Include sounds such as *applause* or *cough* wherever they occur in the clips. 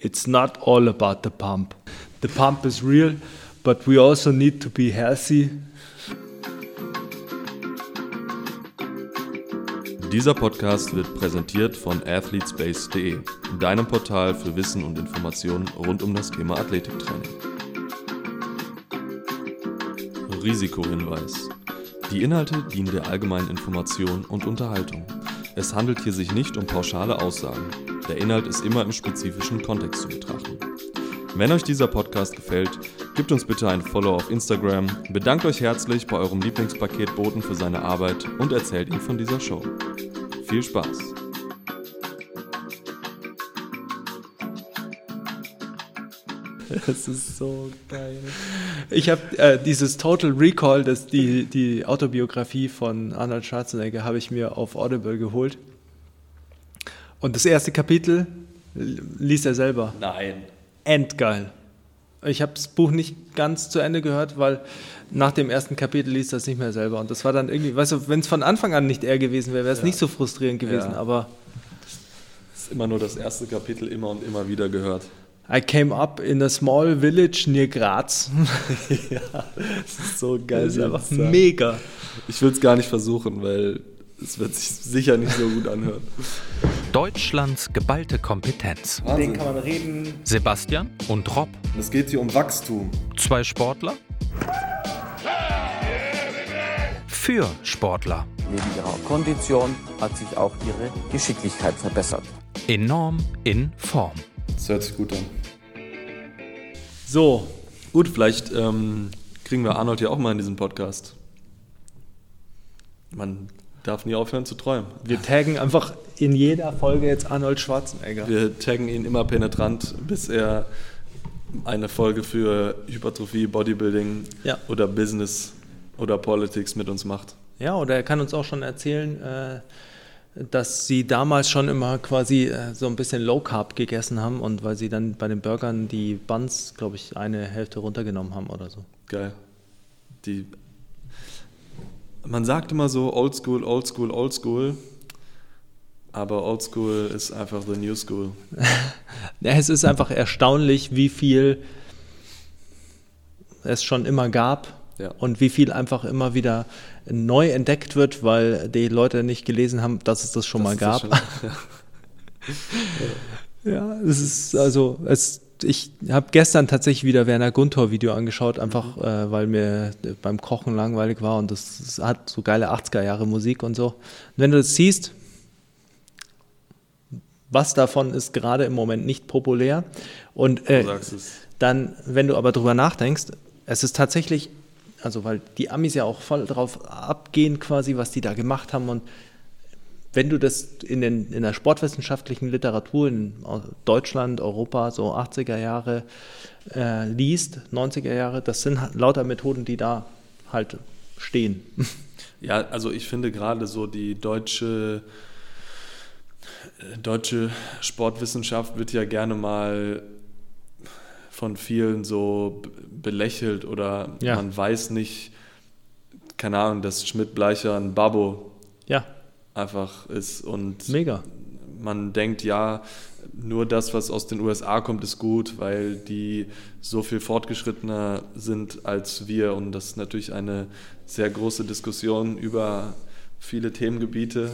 it's not all about the pump. The pump is real, but we also need to be healthy. Dieser Podcast wird präsentiert von athletespace.de, deinem Portal für Wissen und Informationen rund um das Thema Athletiktraining. Risikohinweis. Die Inhalte dienen der allgemeinen Information und Unterhaltung. Es handelt hier sich nicht um pauschale Aussagen. Der Inhalt ist immer im spezifischen Kontext zu betrachten. Wenn euch dieser Podcast gefällt, gebt uns bitte ein Follow auf Instagram, bedankt euch herzlich bei eurem Lieblingspaketboten für seine Arbeit und erzählt ihm von dieser Show. Viel Spaß! *laughs* Das ist so geil. Ich habe äh, dieses Total Recall, das die, die Autobiografie von Arnold Schwarzenegger, habe ich mir auf Audible geholt. Und das erste Kapitel liest er selber. Nein. Endgeil. Ich habe das Buch nicht ganz zu Ende gehört, weil nach dem ersten Kapitel liest er es nicht mehr selber. Und das war dann irgendwie, weißt du, wenn es von Anfang an nicht er gewesen wäre, wäre es ja. nicht so frustrierend gewesen. Ja. Aber es ist immer nur das erste Kapitel immer und immer wieder gehört. I came up in a small village near Graz. *laughs* ja, das ist so geil. Das ist einfach mega. Ich will es gar nicht versuchen, weil es wird sich sicher nicht so gut anhören. Deutschlands geballte Kompetenz. Wahnsinn. Den kann man reden. Sebastian und Rob. Es geht hier um Wachstum. Zwei Sportler. Für Sportler. Neben ihrer Kondition hat sich auch ihre Geschicklichkeit verbessert. Enorm in Form. Das hört sich gut an. So. Gut, vielleicht ähm, kriegen wir Arnold ja auch mal in diesem Podcast. Man darf nie aufhören zu träumen. Wir taggen einfach in jeder Folge jetzt Arnold Schwarzenegger. Wir taggen ihn immer penetrant, bis er eine Folge für Hypertrophie, Bodybuilding ja. oder Business oder Politics mit uns macht. Ja, oder er kann uns auch schon erzählen, äh, dass sie damals schon immer quasi äh, so ein bisschen Low Carb gegessen haben und weil sie dann bei den Burgern die Buns, glaube ich, eine Hälfte runtergenommen haben oder so. Geil. Die man sagt immer so Old School, Old School, Old School, aber Old School ist einfach the New School. *laughs* ja, es ist einfach erstaunlich, wie viel es schon immer gab ja. und wie viel einfach immer wieder neu entdeckt wird, weil die Leute nicht gelesen haben, dass es das schon das mal gab. Schon, ja. *laughs* ja, es ist also es ich habe gestern tatsächlich wieder Werner Guntor Video angeschaut, einfach mhm. äh, weil mir beim Kochen langweilig war und das, das, hat so geile 80er Jahre Musik und so. Und wenn du das siehst, was davon ist gerade im Moment nicht populär und äh, dann, wenn du aber drüber nachdenkst, es ist tatsächlich, also weil die Amis ja auch voll drauf abgehen quasi, was die da gemacht haben und wenn du das in, den, in der sportwissenschaftlichen Literatur in Deutschland, Europa, so 80er Jahre äh, liest, 90er Jahre, das sind lauter Methoden, die da halt stehen. *laughs* Ja, also ich finde gerade so die deutsche, deutsche Sportwissenschaft wird ja gerne mal von vielen so belächelt oder ja. man weiß nicht, keine Ahnung, dass Schmidt-Bleicher ein Babbo ja einfach ist. Und Mega. man denkt, ja, nur das, was aus den USA kommt, ist gut, weil die so viel fortgeschrittener sind als wir. Und das ist natürlich eine sehr große Diskussion über viele Themengebiete,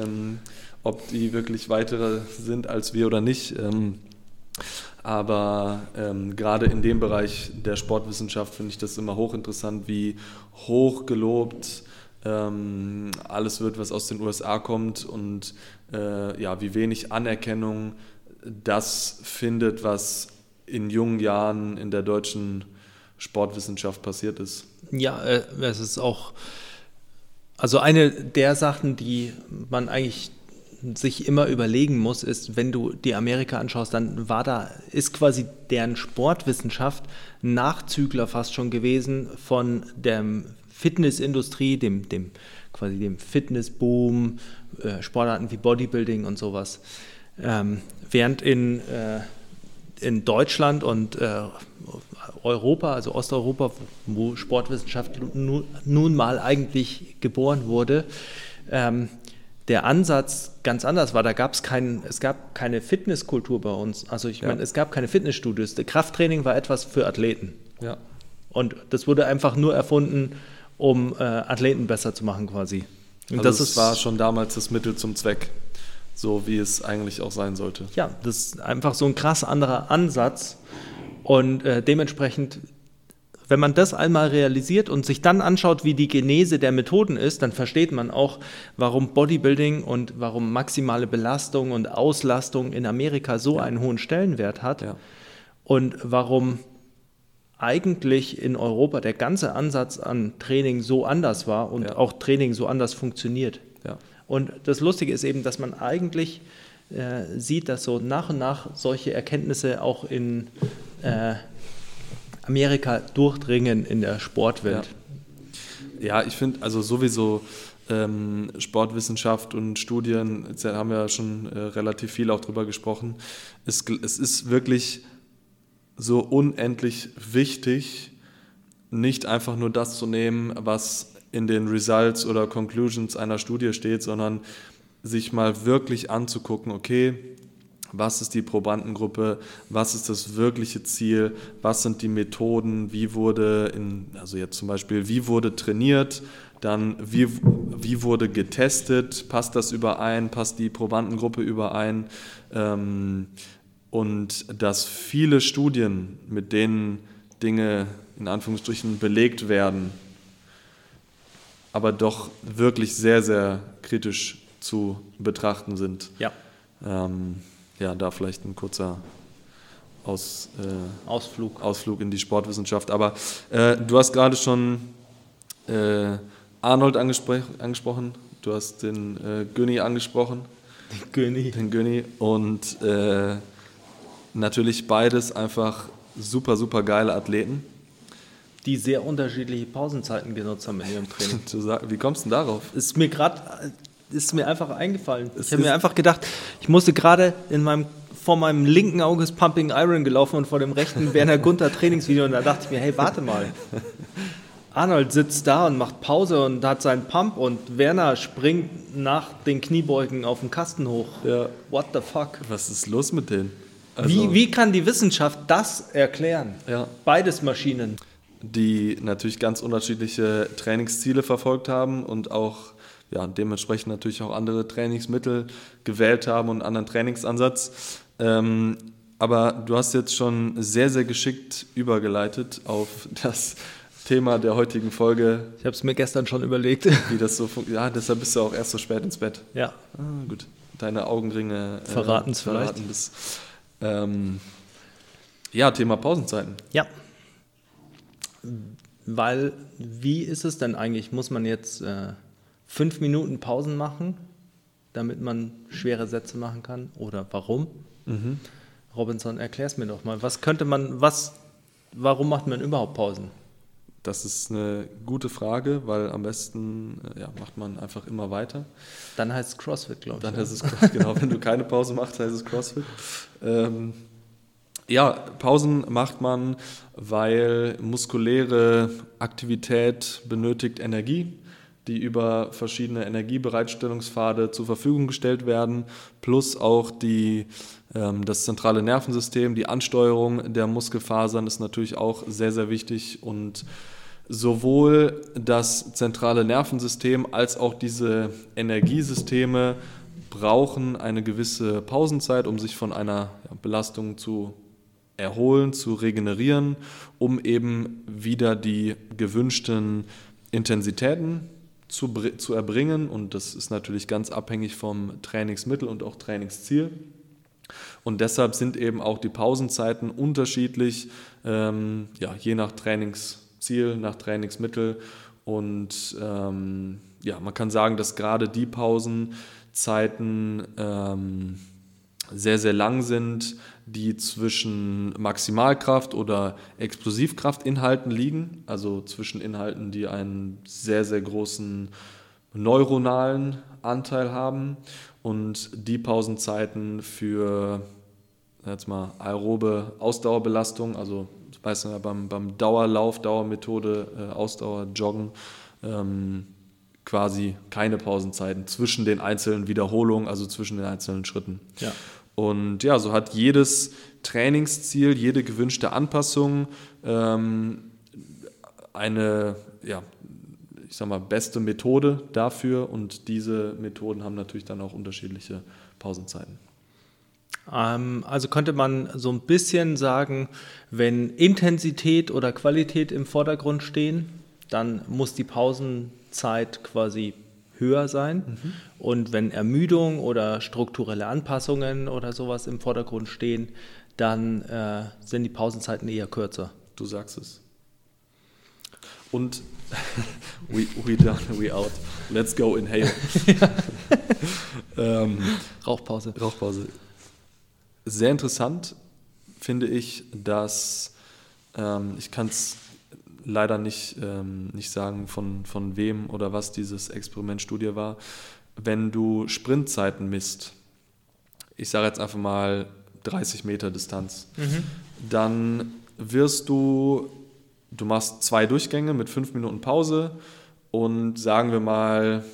ähm, ob die wirklich weitere sind als wir oder nicht. Ähm, aber ähm, gerade in dem Bereich der Sportwissenschaft finde ich das immer hochinteressant, wie hoch gelobt ähm, alles wird, was aus den USA kommt und äh, ja, wie wenig Anerkennung das findet, was in jungen Jahren in der deutschen Sportwissenschaft passiert ist. Ja, äh, es ist auch, also eine der Sachen, die man eigentlich sich immer überlegen muss, ist, wenn du die Amerika anschaust, dann war da, ist quasi deren Sportwissenschaft Nachzügler fast schon gewesen von dem Fitnessindustrie, dem, dem quasi dem Fitnessboom, äh, Sportarten wie Bodybuilding und sowas. Ähm, während in, äh, in Deutschland und äh, Europa, also Osteuropa, wo Sportwissenschaft nun, nun mal eigentlich geboren wurde, ähm, der Ansatz ganz anders war. Da gab es keinen, es gab keine Fitnesskultur bei uns. Also ich Ja. meine, es gab keine Fitnessstudios. Krafttraining war etwas für Athleten. Ja. Und das wurde einfach nur erfunden, um äh, Athleten besser zu machen quasi. Und Also das ist war schon damals das Mittel zum Zweck, so wie es eigentlich auch sein sollte. ja, das ist einfach so ein krass anderer Ansatz. Und äh, dementsprechend, wenn man das einmal realisiert und sich dann anschaut, wie die Genese der Methoden ist, dann versteht man auch, warum Bodybuilding und warum maximale Belastung und Auslastung in Amerika so einen hohen Stellenwert hat Ja. und warum eigentlich in Europa der ganze Ansatz an Training so anders war und Ja. auch Training so anders funktioniert. Ja. Und das Lustige ist eben, dass man eigentlich äh, sieht, dass so nach und nach solche Erkenntnisse auch in äh, Amerika durchdringen in der Sportwelt. Ja, ich finde also sowieso ähm, Sportwissenschaft und Studien, jetzt haben wir ja schon äh, relativ viel auch drüber gesprochen. Es, es ist wirklich so unendlich wichtig, nicht einfach nur das zu nehmen, was in den Results oder Conclusions einer Studie steht, sondern sich mal wirklich anzugucken, okay, was ist die Probandengruppe, was ist das wirkliche Ziel, was sind die Methoden, wie wurde in, also jetzt zum Beispiel, wie wurde trainiert, dann wie, wie wurde getestet, passt das überein, passt die Probandengruppe überein ähm, und dass viele Studien, mit denen Dinge in Anführungsstrichen belegt werden, aber doch wirklich sehr, sehr kritisch zu betrachten sind. Ja. Ähm, ja, da vielleicht ein kurzer Aus, äh, Ausflug. Ausflug in die Sportwissenschaft. Aber äh, du hast gerade schon äh, Arnold angespr angesprochen, du hast den äh, Günni angesprochen, König. den Günni und äh, natürlich beides einfach super, super geile Athleten. Die sehr unterschiedliche Pausenzeiten genutzt haben in ihrem Training. *laughs* Wie kommst du denn darauf? ist mir gerade ist mir einfach eingefallen. Es ich habe mir einfach gedacht, ich musste gerade in meinem vor meinem linken Auge ist Pumping Iron gelaufen und vor dem rechten *laughs* Werner Gunther Trainingsvideo und da dachte ich mir, hey, warte mal. *laughs* Arnold sitzt da und macht Pause und hat seinen Pump und Werner springt nach den Kniebeugen auf den Kasten hoch. Ja. What the fuck? Was ist los mit denen? Also- wie, wie kann die Wissenschaft das erklären? Ja. Beides Maschinen. die natürlich ganz unterschiedliche Trainingsziele verfolgt haben und auch ja, dementsprechend natürlich auch andere Trainingsmittel gewählt haben und einen anderen Trainingsansatz. Ähm, aber du hast jetzt schon sehr, sehr geschickt übergeleitet auf *laughs* das Thema der heutigen Folge, Ich habe es mir gestern schon überlegt. wie das so funktioniert. Ja, deshalb bist du auch erst so spät ins Bett. ja. Ah, gut. Deine Augenringe äh, Verraten's vielleicht. verraten das. Ähm, ja, Thema Pausenzeiten. Ja. Weil, wie ist es denn eigentlich? Muss man jetzt äh, fünf Minuten Pausen machen, damit man schwere Sätze machen kann? Oder warum? Robinson, erklär's mir doch mal. Was könnte man, was, warum macht man überhaupt Pausen? Das ist eine gute Frage, weil am besten äh, ja, macht man einfach immer weiter. Dann heißt es CrossFit, glaube ich. Dann heißt es, *laughs* genau, wenn du keine Pause machst, heißt es CrossFit. Ähm, ja, Pausen macht man, weil muskuläre Aktivität benötigt Energie, die über verschiedene Energiebereitstellungspfade zur Verfügung gestellt werden, plus auch die, ähm, das zentrale Nervensystem, die Ansteuerung der Muskelfasern ist natürlich auch sehr, sehr wichtig und sowohl das zentrale Nervensystem als auch diese Energiesysteme brauchen eine gewisse Pausenzeit, um sich von einer Belastung zu erholen, zu regenerieren, um eben wieder die gewünschten Intensitäten zu, zu erbringen. Und das ist natürlich ganz abhängig vom Trainingsmittel und auch Trainingsziel. Und deshalb sind eben auch die Pausenzeiten unterschiedlich, ähm, ja, je nach Trainingsziel, nach Trainingsmittel. Und ähm, ja, man kann sagen, dass gerade die Pausenzeiten ähm, sehr, sehr lang sind, die zwischen Maximalkraft oder Explosivkraftinhalten liegen, also zwischen Inhalten, die einen sehr, sehr großen neuronalen Anteil haben und die Pausenzeiten für jetzt mal aerobe Ausdauerbelastung, also das weiß man ja beim, beim Dauerlauf, Dauermethode, äh, Ausdauer, Joggen, ähm, quasi keine Pausenzeiten zwischen den einzelnen Wiederholungen, also zwischen den einzelnen Schritten. Ja. Und ja, so hat jedes Trainingsziel, jede gewünschte Anpassung ähm, eine, ja, ich sag mal, beste Methode dafür und diese Methoden haben natürlich dann auch unterschiedliche Pausenzeiten. Ähm, also könnte man so ein bisschen sagen, wenn Intensität oder Qualität im Vordergrund stehen, dann muss die Pausenzeit quasi höher sein. Mhm. Und wenn Ermüdung oder strukturelle Anpassungen oder sowas im Vordergrund stehen, dann äh, sind die Pausenzeiten eher kürzer. Du sagst es. Und *laughs* we, we done, we out. Let's go inhale. *laughs* *laughs* ähm, Rauchpause. Rauchpause. Sehr interessant finde ich, dass ähm, ich kann es leider nicht, ähm, nicht sagen, von, von wem oder was dieses Experimentstudie war. Wenn du Sprintzeiten misst, ich sage jetzt einfach mal 30 Meter Distanz, mhm. dann wirst du du machst zwei Durchgänge mit fünf Minuten Pause und sagen wir mal,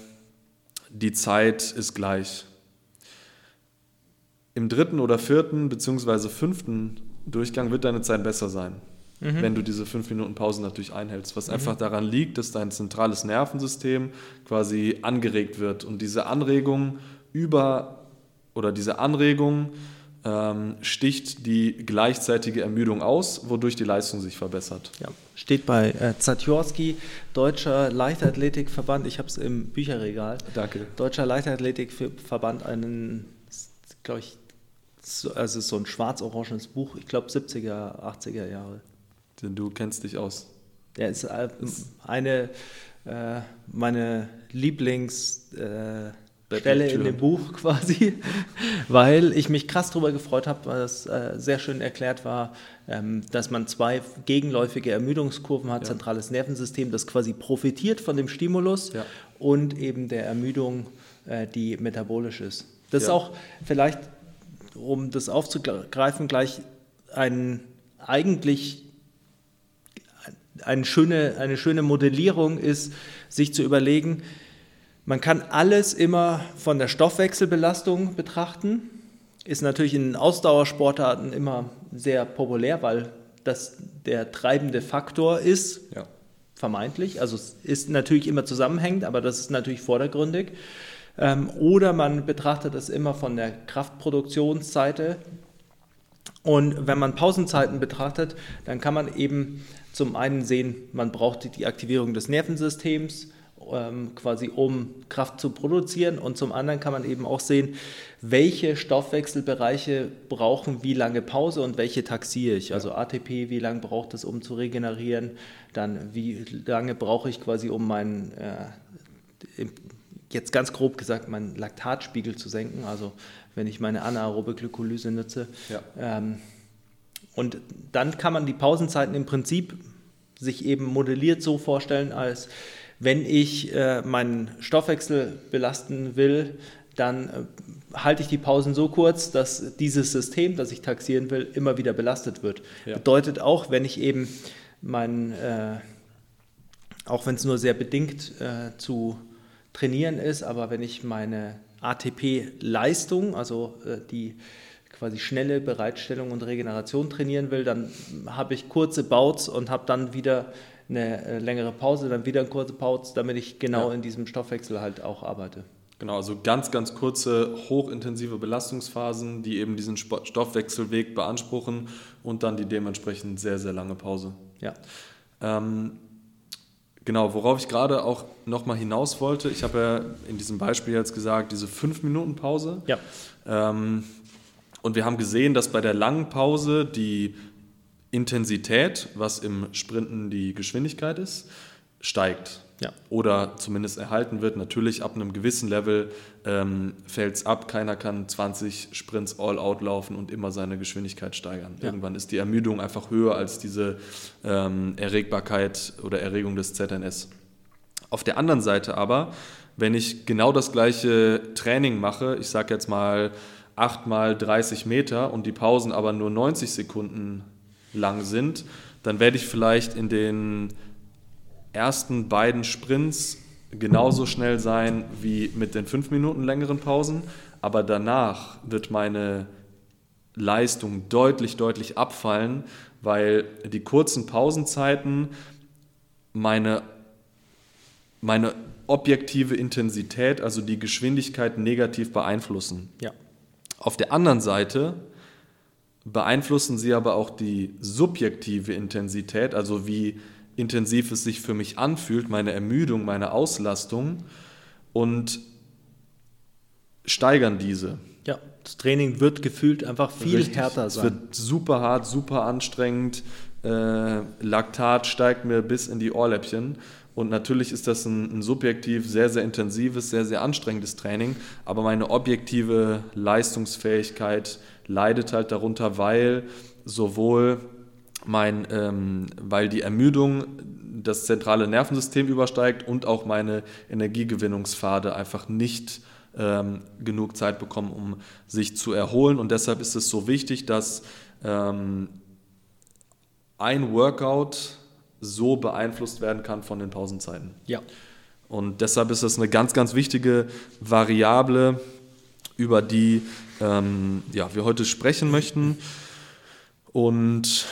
die Zeit ist gleich. Im dritten oder vierten beziehungsweise fünften Durchgang wird deine Zeit besser sein, mhm. wenn du diese fünf Minuten Pause natürlich einhältst, was mhm. einfach daran liegt, dass dein zentrales Nervensystem quasi angeregt wird und diese Anregung über oder diese Anregung ähm, sticht die gleichzeitige Ermüdung aus, wodurch die Leistung sich verbessert. Ja. Steht bei äh, Zatjorski, Deutscher Leichtathletikverband, ich habe es im Bücherregal. Danke. Deutscher Leichtathletikverband, einen, glaube ich, also so ein schwarz-orangenes Buch, ich glaube 70er, 80er Jahre. Denn du kennst dich aus. Ja, ist äh, eine äh, meine Lieblings äh, in dem Buch *laughs* quasi, weil ich mich krass darüber gefreut habe, weil es äh, sehr schön erklärt war, ähm, dass man zwei gegenläufige Ermüdungskurven hat, ja. zentrales Nervensystem, das quasi profitiert von dem Stimulus ja. und eben der Ermüdung, äh, die metabolisch ist. Das ja. ist auch vielleicht, um das aufzugreifen, gleich ein eigentlich eine schöne, eine schöne Modellierung ist, sich zu überlegen, man kann alles immer von der Stoffwechselbelastung betrachten. Ist natürlich in Ausdauersportarten immer sehr populär, weil das der treibende Faktor ist, ja. vermeintlich. Also es ist natürlich immer zusammenhängend, aber das ist natürlich vordergründig. Ähm, oder man betrachtet es immer von der Kraftproduktionsseite. Und wenn man Pausenzeiten betrachtet, dann kann man eben zum einen sehen, man braucht die Aktivierung des Nervensystems, ähm, quasi um Kraft zu produzieren. Und zum anderen kann man eben auch sehen, welche Stoffwechselbereiche brauchen wie lange Pause und welche taxiere ich. Also ATP, wie lange braucht es, um zu regenerieren? Dann, wie lange brauche ich quasi, um meinen, äh, jetzt ganz grob gesagt, meinen Laktatspiegel zu senken? Also, wenn ich meine anaerobe Glykolyse nutze. Ja. Ähm, und dann kann man die Pausenzeiten im Prinzip sich eben modelliert so vorstellen, als wenn ich äh, meinen Stoffwechsel belasten will, dann äh, halte ich die Pausen so kurz, dass dieses System, das ich taxieren will, immer wieder belastet wird. Ja. Bedeutet auch, wenn ich eben meinen, äh, auch wenn es nur sehr bedingt äh, zu trainieren ist, aber wenn ich meine ATP-Leistung, also äh, die quasi schnelle Bereitstellung und Regeneration trainieren will, dann habe ich kurze Bouts und habe dann wieder eine äh, längere Pause, dann wieder eine kurze Pause, damit ich genau ja. in diesem Stoffwechsel halt auch arbeite. Genau, also ganz, ganz kurze, hochintensive Belastungsphasen, die eben diesen Stoffwechselweg beanspruchen und dann die dementsprechend sehr, sehr lange Pause. Ja. Ähm, genau, worauf ich gerade auch nochmal hinaus wollte, ich habe ja in diesem Beispiel jetzt gesagt, diese 5-Minuten-Pause. Ja. Ähm, und wir haben gesehen, dass bei der langen Pause die Intensität, was im Sprinten die Geschwindigkeit ist, steigt. Ja. Oder zumindest erhalten wird. Natürlich ab einem gewissen Level ähm, fällt es ab. Keiner kann 20 Sprints all out laufen und immer seine Geschwindigkeit steigern. Ja. Irgendwann ist die Ermüdung einfach höher als diese ähm, Erregbarkeit oder Erregung des ZNS. Auf der anderen Seite aber, wenn ich genau das gleiche Training mache, ich sage jetzt mal 8 mal 30 Meter und die Pausen aber nur 90 Sekunden lang sind, dann werde ich vielleicht in den ersten beiden Sprints genauso schnell sein wie mit den fünf Minuten längeren Pausen, aber danach wird meine Leistung deutlich, deutlich abfallen, weil die kurzen Pausenzeiten meine, meine objektive Intensität, also die Geschwindigkeit negativ beeinflussen. Ja. Auf der anderen Seite beeinflussen sie aber auch die subjektive Intensität, also wie intensiv es sich für mich anfühlt, meine Ermüdung, meine Auslastung und steigern diese. Ja, das Training wird gefühlt einfach viel Richtig. härter Es sein. wird super hart, super anstrengend. Äh, Laktat steigt mir bis in die Ohrläppchen. Und natürlich ist das ein, ein subjektiv sehr, sehr intensives, sehr, sehr anstrengendes Training. Aber meine objektive Leistungsfähigkeit leidet halt darunter, weil sowohl mein, ähm, weil die Ermüdung das zentrale Nervensystem übersteigt und auch meine Energiegewinnungspfade einfach nicht ähm, genug Zeit bekommen, um sich zu erholen. Und deshalb ist es so wichtig, dass ähm, ein Workout so beeinflusst werden kann von den Pausenzeiten. ja. Und deshalb ist das eine ganz, ganz wichtige Variable, über die ähm, ja, wir heute sprechen möchten. Und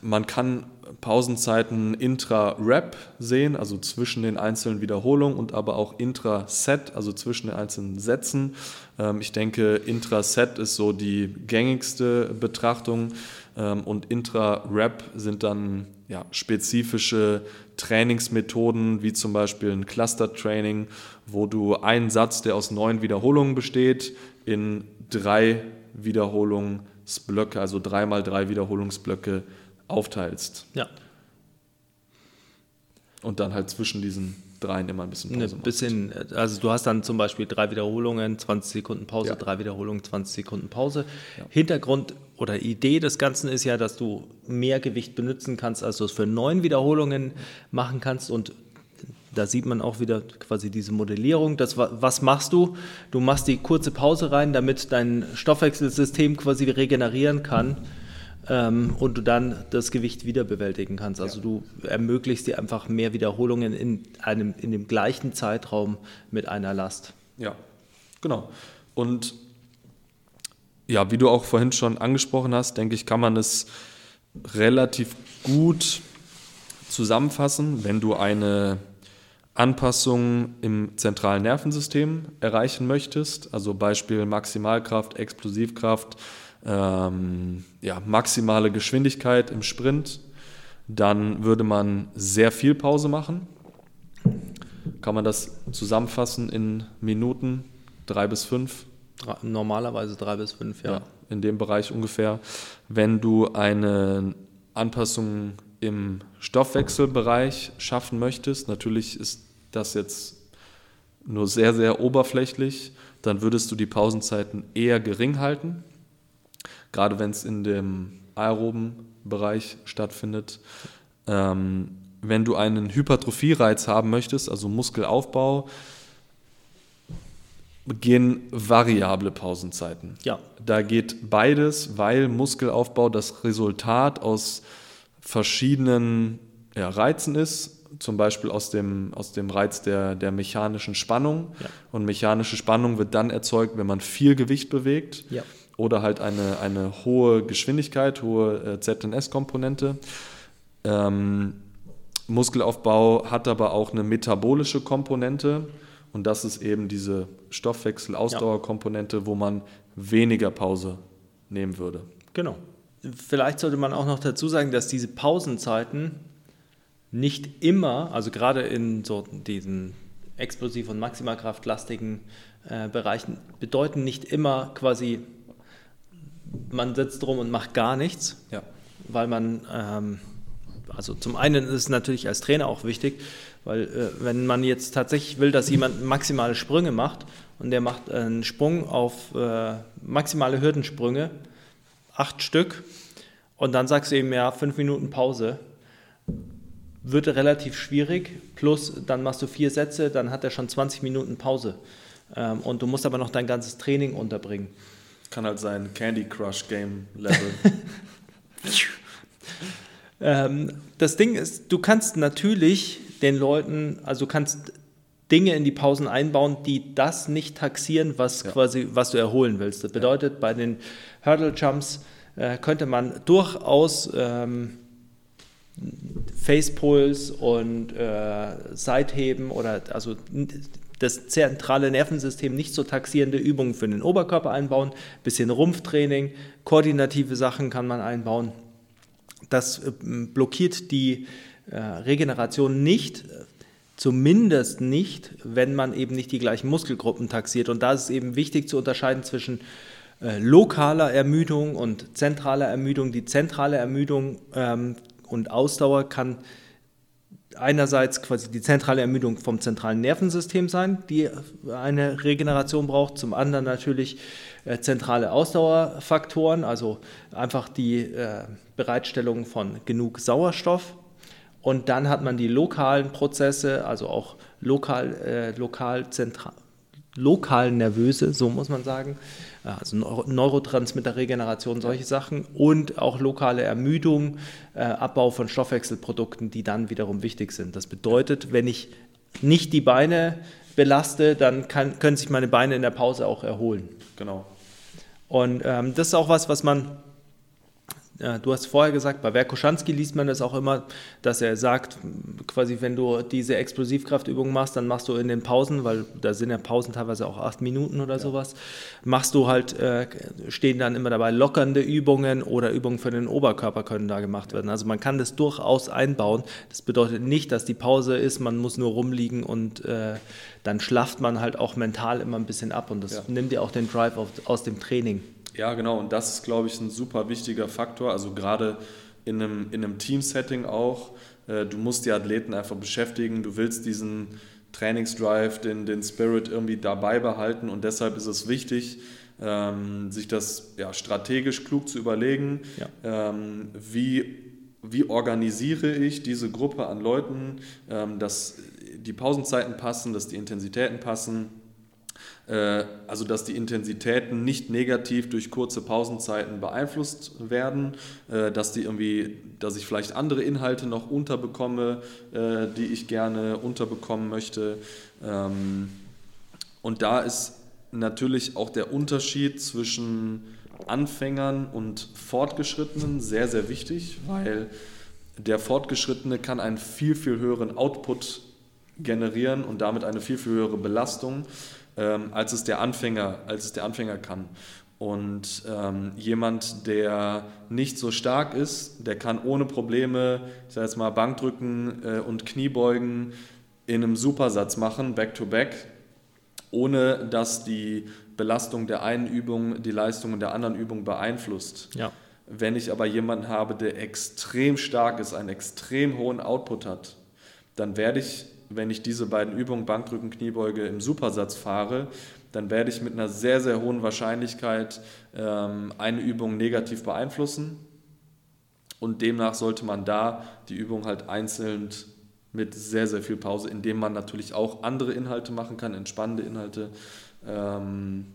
man kann Pausenzeiten intra-Rap sehen, also zwischen den einzelnen Wiederholungen und aber auch intra-Set, also zwischen den einzelnen Sätzen. Ähm, ich denke, intra-Set ist so die gängigste Betrachtung ähm, und intra-Rap sind dann ja, spezifische Trainingsmethoden, wie zum Beispiel ein Cluster-Training, wo du einen Satz, der aus neun Wiederholungen besteht, in drei Wiederholungsblöcke, also dreimal drei Wiederholungsblöcke aufteilst. Ja. Und dann halt zwischen diesen dreien immer ein bisschen Ein Pause machst. bisschen, also du hast dann zum Beispiel drei Wiederholungen, 20 Sekunden Pause, Ja. drei Wiederholungen, 20 Sekunden Pause. Hintergrund oder Idee des Ganzen ist ja, dass du mehr Gewicht benutzen kannst, als du es für neun Wiederholungen machen kannst und da sieht man auch wieder quasi diese Modellierung. Das, wa- was machst du? Du machst die kurze Pause rein, damit dein Stoffwechselsystem quasi regenerieren kann ähm, und du dann das Gewicht wieder bewältigen kannst. Also du ermöglichst dir einfach mehr Wiederholungen in, einem, in dem gleichen Zeitraum mit einer Last. Ja, genau. Und ja, wie du auch vorhin schon angesprochen hast, denke ich, kann man es relativ gut zusammenfassen, wenn du eine Anpassung im zentralen Nervensystem erreichen möchtest, also Beispiel Maximalkraft, Explosivkraft, ähm, ja, maximale Geschwindigkeit im Sprint, dann würde man sehr viel Pause machen. Kann man das zusammenfassen in Minuten, drei bis fünf? Normalerweise drei bis fünf, ja. Ja, in dem Bereich ungefähr. Wenn du eine Anpassung im Stoffwechselbereich schaffen möchtest, natürlich ist das jetzt nur sehr, sehr oberflächlich, dann würdest du die Pausenzeiten eher gering halten, gerade wenn es in dem aeroben Bereich stattfindet. Ähm, wenn du einen Hypertrophie-Reiz haben möchtest, also Muskelaufbau, gehen variable Pausenzeiten. Ja. Da geht beides, weil Muskelaufbau das Resultat aus verschiedenen ja, Reizen ist, zum Beispiel aus dem, aus dem Reiz der, der mechanischen Spannung. Ja. Und mechanische Spannung wird dann erzeugt, wenn man viel Gewicht bewegt Ja. Oder halt eine, eine hohe Geschwindigkeit, hohe äh, ZNS-Komponente. Ähm, Muskelaufbau hat aber auch eine metabolische Komponente und das ist eben diese Stoffwechsel-Ausdauerkomponente, wo man weniger Pause nehmen würde. Genau. Vielleicht sollte man auch noch dazu sagen, dass diese Pausenzeiten nicht immer, also gerade in so diesen explosiv- und maximalkraftlastigen äh, Bereichen, bedeuten nicht immer quasi, man sitzt rum und macht gar nichts, Ja. weil man, ähm, also zum einen ist es natürlich als Trainer auch wichtig, weil äh, wenn man jetzt tatsächlich will, dass jemand maximale Sprünge macht und der macht einen Sprung auf äh, maximale Hürdensprünge, acht Stück, und dann sagst du ihm ja fünf Minuten Pause, wird relativ schwierig. Plus, dann machst du vier Sätze, dann hat er schon 20 Minuten Pause. Ähm, und du musst aber noch dein ganzes Training unterbringen. Kann halt sein Candy Crush Game Level. *laughs* Ähm, das Ding ist, du kannst natürlich den Leuten, also du kannst Dinge in die Pausen einbauen, die das nicht taxieren, was Ja. quasi, was du erholen willst. Das bedeutet, bei den Hurdle Jumps äh, könnte man durchaus ähm, Facepulls und äh, Seitheben oder also das zentrale Nervensystem nicht so taxierende Übungen für den Oberkörper einbauen, bisschen Rumpftraining, koordinative Sachen kann man einbauen. Das äh, blockiert die äh, Regeneration nicht, zumindest nicht, wenn man eben nicht die gleichen Muskelgruppen taxiert. Und da ist es eben wichtig zu unterscheiden zwischen äh, lokaler Ermüdung und zentraler Ermüdung. Die zentrale Ermüdung ähm, und Ausdauer kann einerseits quasi die zentrale Ermüdung vom zentralen Nervensystem sein, die eine Regeneration braucht, zum anderen natürlich äh, zentrale Ausdauerfaktoren, also einfach die äh, Bereitstellung von genug Sauerstoff. Und dann hat man die lokalen Prozesse, also auch lokal, äh, lokal, zentral, lokal nervöse, so muss man sagen, also Neuro Neurotransmitterregeneration, solche Sachen und auch lokale Ermüdung, äh, Abbau von Stoffwechselprodukten, die dann wiederum wichtig sind. Das bedeutet, wenn ich nicht die Beine belaste, dann kann, können sich meine Beine in der Pause auch erholen. Genau. Und ähm, das ist auch was, was man, du hast vorher gesagt, bei Werkoschanski liest man das auch immer, dass er sagt, quasi wenn du diese Explosivkraftübung machst, dann machst du in den Pausen, weil da sind ja Pausen teilweise auch acht Minuten oder sowas, machst du halt, äh, stehen dann immer dabei lockernde Übungen oder Übungen für den Oberkörper können da gemacht werden. Also man kann das durchaus einbauen. Das bedeutet nicht, dass die Pause ist, man muss nur rumliegen und äh, dann schlafft man halt auch mental immer ein bisschen ab und das Ja. nimmt dir auch den Drive auf, aus dem Training. Ja, genau. Und das ist, glaube ich, ein super wichtiger Faktor. Also gerade in einem, in einem Team-Setting auch. Äh, Du musst die Athleten einfach beschäftigen. Du willst diesen Trainingsdrive, den, den Spirit irgendwie dabei behalten. Und deshalb ist es wichtig, ähm, sich das ja, strategisch klug zu überlegen. Ja. Ähm, wie, wie organisiere ich diese Gruppe an Leuten, ähm, dass die Pausenzeiten passen, dass die Intensitäten passen. Äh, Also, dass die Intensitäten nicht negativ durch kurze Pausenzeiten beeinflusst werden, äh, dass die irgendwie, dass ich vielleicht andere Inhalte noch unterbekomme, äh, die ich gerne unterbekommen möchte. Ähm, Und da ist natürlich auch der Unterschied zwischen Anfängern und Fortgeschrittenen sehr, sehr wichtig, weil der Fortgeschrittene kann einen viel, viel höheren Output generieren und damit eine viel, viel höhere Belastung, ähm, als, es der Anfänger, als es der Anfänger kann. Und ähm, jemand, der nicht so stark ist, der kann ohne Probleme, ich sage jetzt mal, Bankdrücken äh, und Kniebeugen in einem Supersatz machen, back-to-back, ohne dass die Belastung der einen Übung die Leistungen der anderen Übung beeinflusst. Ja. Wenn ich aber jemanden habe, der extrem stark ist, einen extrem hohen Output hat, dann werde ich, wenn ich diese beiden Übungen, Bankdrücken, Kniebeuge, im Supersatz fahre, dann werde ich mit einer sehr, sehr hohen Wahrscheinlichkeit ähm, eine Übung negativ beeinflussen. Und demnach sollte man da die Übung halt einzeln mit sehr, sehr viel Pause, indem man natürlich auch andere Inhalte machen kann, entspannende Inhalte ähm,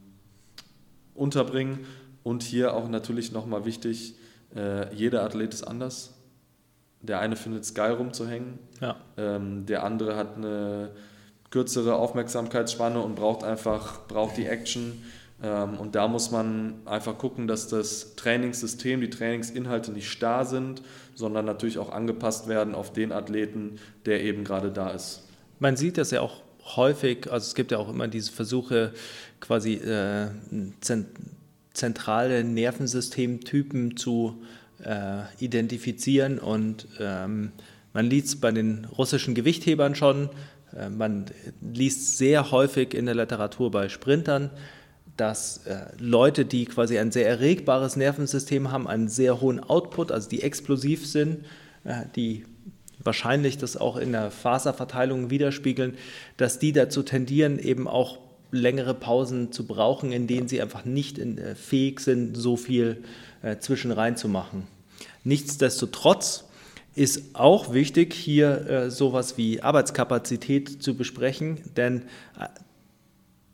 unterbringen. Und hier auch natürlich nochmal wichtig, äh, jeder Athlet ist anders. Der eine findet es geil rumzuhängen, Ja. ähm, der andere hat eine kürzere Aufmerksamkeitsspanne und braucht einfach, braucht die Action. Ähm, und da muss man einfach gucken, dass das Trainingssystem, die Trainingsinhalte nicht starr sind, sondern natürlich auch angepasst werden auf den Athleten, der eben gerade da ist. Man sieht das ja auch häufig, also es gibt ja auch immer diese Versuche, quasi äh, zent zentrale Nervensystemtypen zu äh, identifizieren und ähm, man liest es bei den russischen Gewichthebern schon, äh, man liest sehr häufig in der Literatur bei Sprintern, dass äh, Leute, die quasi ein sehr erregbares Nervensystem haben, einen sehr hohen Output, also die explosiv sind, äh, die wahrscheinlich das auch in der Faserverteilung widerspiegeln, dass die dazu tendieren, eben auch längere Pausen zu brauchen, in denen sie einfach nicht in, äh, fähig sind, so viel äh, zu machen. Nichtsdestotrotz ist auch wichtig, hier äh, sowas wie Arbeitskapazität zu besprechen, denn äh,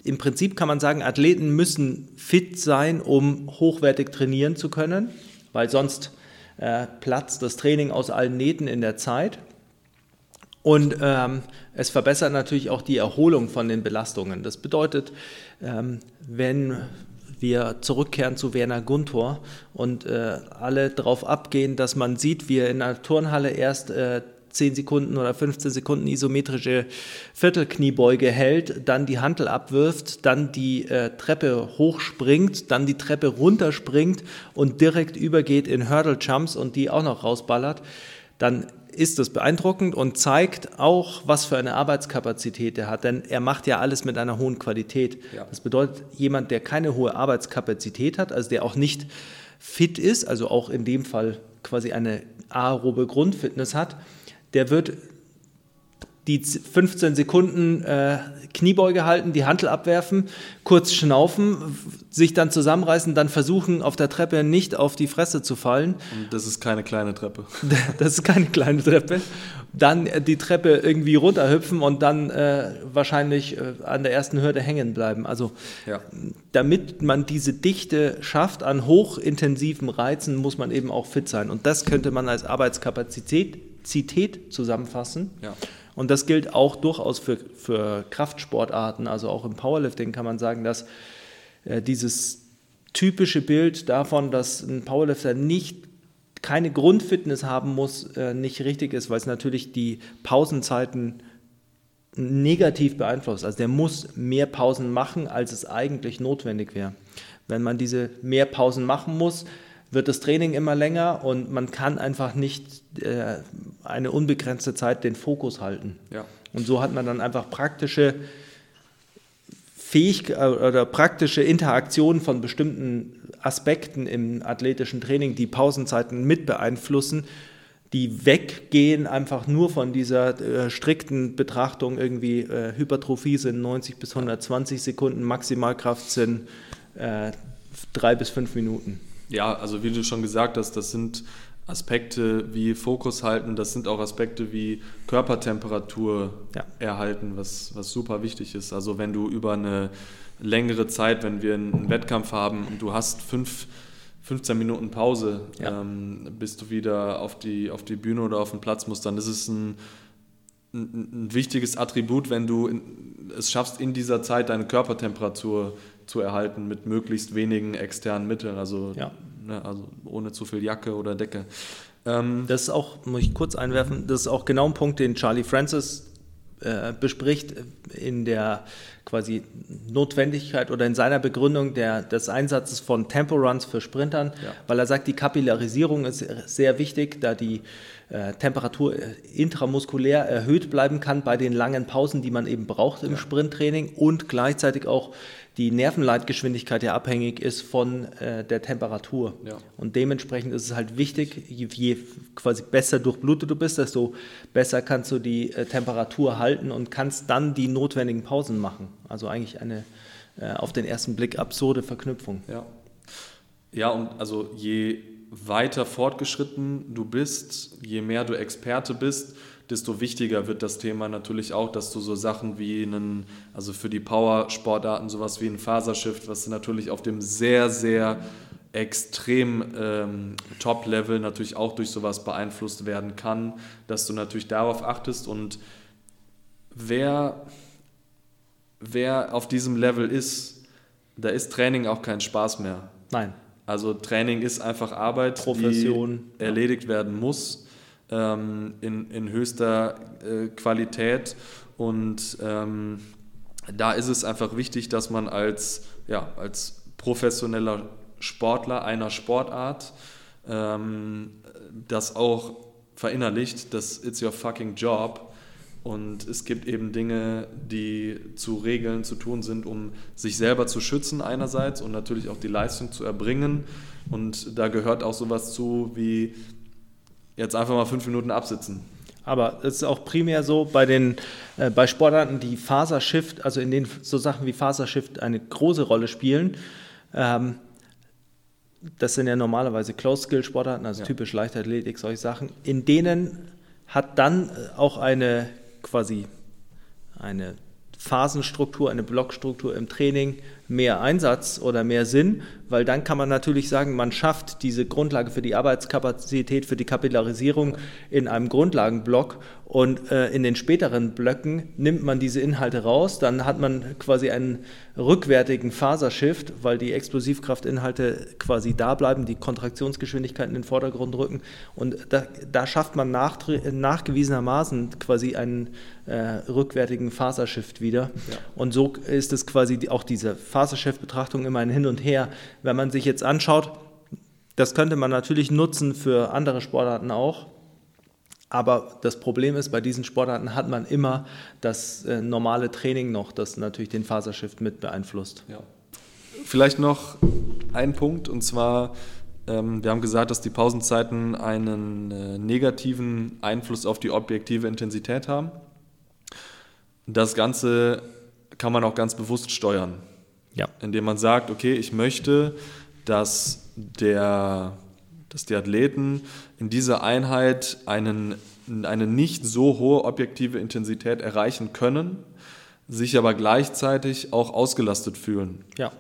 im Prinzip kann man sagen, Athleten müssen fit sein, um hochwertig trainieren zu können, weil sonst äh, platzt das Training aus allen Nähten in der Zeit. Und ähm, es verbessert natürlich auch die Erholung von den Belastungen. Das bedeutet, ähm, wenn wir zurückkehren zu Werner Guntor und äh, alle darauf abgehen, dass man sieht, wie er in einer Turnhalle erst äh, 10 Sekunden oder 15 Sekunden isometrische Viertelkniebeuge hält, dann die Hantel abwirft, dann die äh, Treppe hochspringt, dann die Treppe runterspringt und direkt übergeht in Hurdle Jumps und die auch noch rausballert, dann ist das beeindruckend und zeigt auch, was für eine Arbeitskapazität er hat. Denn er macht ja alles mit einer hohen Qualität. Ja. Das bedeutet, jemand, der keine hohe Arbeitskapazität hat, also der auch nicht fit ist, also auch in dem Fall quasi eine aerobe Grundfitness hat, der wird die 15 Sekunden äh, Kniebeuge halten, die Hantel abwerfen, kurz schnaufen, sich dann zusammenreißen, dann versuchen, auf der Treppe nicht auf die Fresse zu fallen. Und das ist keine kleine Treppe. *laughs* Das ist keine kleine Treppe. Dann äh, die Treppe irgendwie runterhüpfen und dann äh, wahrscheinlich äh, an der ersten Hürde hängen bleiben. Also ja. damit man diese Dichte schafft an hochintensiven Reizen, muss man eben auch fit sein. Und das könnte man als Arbeitskapazität Zität zusammenfassen. Ja. Und das gilt auch durchaus für, für Kraftsportarten, also auch im Powerlifting kann man sagen, dass äh, dieses typische Bild davon, dass ein Powerlifter nicht keine Grundfitness haben muss, äh, nicht richtig ist, weil es natürlich die Pausenzeiten negativ beeinflusst. Also der muss mehr Pausen machen, als es eigentlich notwendig wäre. Wenn man diese mehr Pausen machen muss, wird das Training immer länger und man kann einfach nicht äh, eine unbegrenzte Zeit den Fokus halten. Ja. Und so hat man dann einfach praktische Fähig äh, oder praktische Interaktionen von bestimmten Aspekten im athletischen Training, die Pausenzeiten mit beeinflussen, die weggehen einfach nur von dieser äh, strikten Betrachtung irgendwie äh, Hypertrophie sind 90 bis 120 Sekunden, Maximalkraft sind äh, drei bis fünf Minuten. Ja, also wie du schon gesagt hast, das sind Aspekte wie Fokus halten, das sind auch Aspekte wie Körpertemperatur ja. erhalten, was, was super wichtig ist. Also wenn du über eine längere Zeit, wenn wir einen Wettkampf haben und du hast fünf, 15 Minuten Pause, ja. ähm, bis du wieder auf die, auf die Bühne oder auf den Platz musst, dann ist es ein, ein, wichtiges Attribut, wenn du es schaffst, in dieser Zeit deine Körpertemperatur zu erhalten mit möglichst wenigen externen Mitteln, also, ja. ne, also ohne zu viel Jacke oder Decke. Ähm, das ist auch, muss ich kurz einwerfen, das ist auch genau ein Punkt, den Charlie Francis äh, bespricht in der quasi Notwendigkeit oder in seiner Begründung der, des Einsatzes von Tempo-Runs für Sprintern, ja. weil er sagt, die Kapillarisierung ist sehr wichtig, da die äh, Temperatur äh, intramuskulär erhöht bleiben kann bei den langen Pausen, die man eben braucht im ja. Sprinttraining und gleichzeitig auch die Nervenleitgeschwindigkeit ja abhängig ist von äh, der Temperatur. Ja. Und dementsprechend ist es halt wichtig, je, je, quasi besser durchblutet du bist, desto besser kannst du die äh, Temperatur halten und kannst dann die notwendigen Pausen machen. Also eigentlich eine äh, auf den ersten Blick absurde Verknüpfung. Ja. Ja, und also je weiter fortgeschritten du bist, je mehr du Experte bist, desto wichtiger wird das Thema natürlich auch, dass du so Sachen wie einen, also für die Power-Sportarten sowas wie ein Fasershift, was natürlich auf dem sehr, sehr extrem ähm, Top-Level natürlich auch durch sowas beeinflusst werden kann, dass du natürlich darauf achtest und wer, wer auf diesem Level ist, da ist Training auch kein Spaß mehr. Nein. Also Training ist einfach Arbeit, Profession, die erledigt werden muss ähm, in, in höchster äh, Qualität. Und ähm, da ist es einfach wichtig, dass man als, ja, als professioneller Sportler einer Sportart ähm, das auch verinnerlicht, dass it's your fucking job. Und es gibt eben Dinge, die zu regeln, zu tun sind, um sich selber zu schützen einerseits und natürlich auch die Leistung zu erbringen. Und da gehört auch sowas zu wie jetzt einfach mal fünf Minuten absitzen. Aber es ist auch primär so bei den äh, bei Sportarten, die Fasershift, also in denen so Sachen wie Fasershift eine große Rolle spielen. Ähm, das sind ja normalerweise Close-Skill-Sportarten, also ja. typisch Leichtathletik, solche Sachen. In denen hat dann auch eine quasi eine Phasenstruktur, eine Blockstruktur im Training mehr Einsatz oder mehr Sinn, weil dann kann man natürlich sagen, man schafft diese Grundlage für die Arbeitskapazität, für die Kapillarisierung in einem Grundlagenblock und äh, in den späteren Blöcken nimmt man diese Inhalte raus, dann hat man quasi einen rückwärtigen Fasershift, weil die Explosivkraftinhalte quasi da bleiben, die Kontraktionsgeschwindigkeit in den Vordergrund rücken und da, da schafft man nach, nachgewiesenermaßen quasi einen äh, rückwärtigen Fasershift wieder ja. und so ist es quasi auch diese Fasershift-Betrachtung immer ein Hin und Her wenn man sich jetzt anschaut, das könnte man natürlich nutzen für andere Sportarten auch. Aber das Problem ist, bei diesen Sportarten hat man immer das äh, normale Training noch, das natürlich den Fasershift mit beeinflusst. Ja. Vielleicht noch ein Punkt, und zwar, ähm, wir haben gesagt, dass die Pausenzeiten einen äh, negativen Einfluss auf die objektive Intensität haben. Das Ganze kann man auch ganz bewusst steuern. Ja. Indem man sagt, okay, ich möchte, dass, der, dass die Athleten in dieser Einheit einen, eine nicht so hohe objektive Intensität erreichen können, sich aber gleichzeitig auch ausgelastet fühlen. Ja.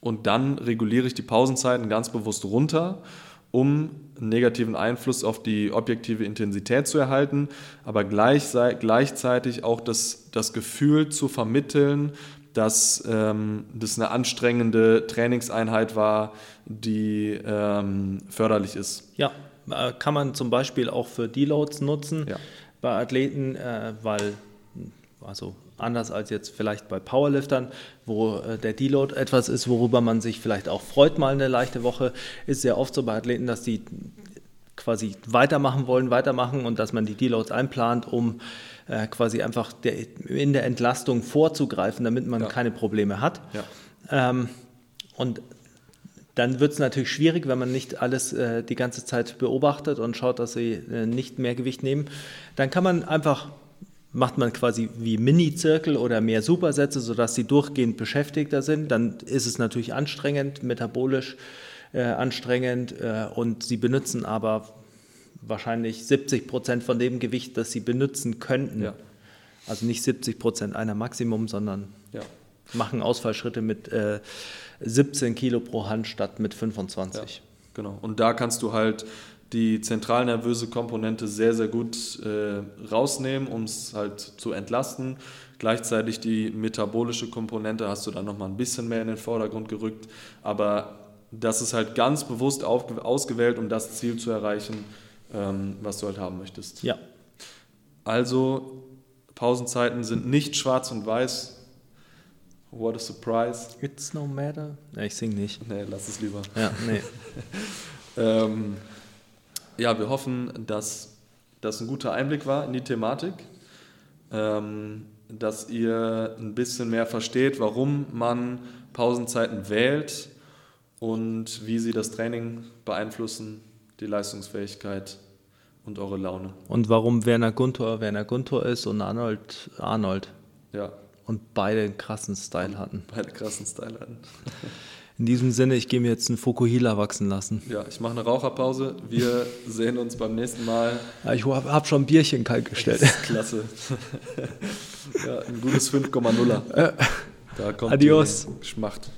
Und dann reguliere ich die Pausenzeiten ganz bewusst runter, um einen negativen Einfluss auf die objektive Intensität zu erhalten, aber gleich, gleichzeitig auch das, das Gefühl zu vermitteln, dass ähm, das eine anstrengende Trainingseinheit war, die ähm, förderlich ist. Ja, äh, kann man zum Beispiel auch für Deloads nutzen ja. bei Athleten, äh, weil, also anders als jetzt vielleicht bei Powerliftern, wo äh, der Deload etwas ist, worüber man sich vielleicht auch freut, mal eine leichte Woche, ist sehr oft so bei Athleten, dass die quasi weitermachen wollen, weitermachen und dass man die Deloads einplant, um äh, quasi einfach der, in der Entlastung vorzugreifen, damit man ja. keine Probleme hat. Ja. Ähm, und dann wird es natürlich schwierig, wenn man nicht alles äh, die ganze Zeit beobachtet und schaut, dass sie äh, nicht mehr Gewicht nehmen. Dann kann man einfach, macht man quasi wie Mini-Zirkel oder mehr Supersätze, sodass sie durchgehend beschäftigter sind. Dann ist es natürlich anstrengend, metabolisch äh, anstrengend äh, und sie benutzen aber wahrscheinlich 70 Prozent von dem Gewicht, das sie benutzen könnten. Ja. Also nicht 70 Prozent einer Maximum, sondern ja. machen Ausfallschritte mit äh, 17 Kilo pro Hand statt mit 25. Ja, genau. Und da kannst du halt die zentralnervöse Komponente sehr, sehr gut äh, rausnehmen, um es halt zu entlasten. Gleichzeitig die metabolische Komponente hast du dann nochmal ein bisschen mehr in den Vordergrund gerückt. Aber das ist halt ganz bewusst ausgewählt, um das Ziel zu erreichen, ähm, was du halt haben möchtest. Ja. Also, Pausenzeiten sind nicht schwarz und weiß. What a surprise. It's no matter. Ja, ich sing nicht. Nee, lass es lieber. Ja, nee. *laughs* ähm, ja, wir hoffen, dass das ein guter Einblick war in die Thematik. Ähm, dass ihr ein bisschen mehr versteht, warum man Pausenzeiten wählt und wie sie das Training beeinflussen, die Leistungsfähigkeit und eure Laune. Und warum Werner Guntor Werner Guntor ist und Arnold Arnold. Ja. Und beide einen krassen Style hatten. *laughs* Beide krassen Style hatten. *laughs* In diesem Sinne, ich gehe mir jetzt einen Fukuhila wachsen lassen. Ja, ich mache eine Raucherpause. Wir sehen uns beim nächsten Mal. Ja, ich habe hab schon ein Bierchen kalt gestellt. klasse. *laughs* ja, ein gutes 5,0er. Da kommt Adios. Schmacht.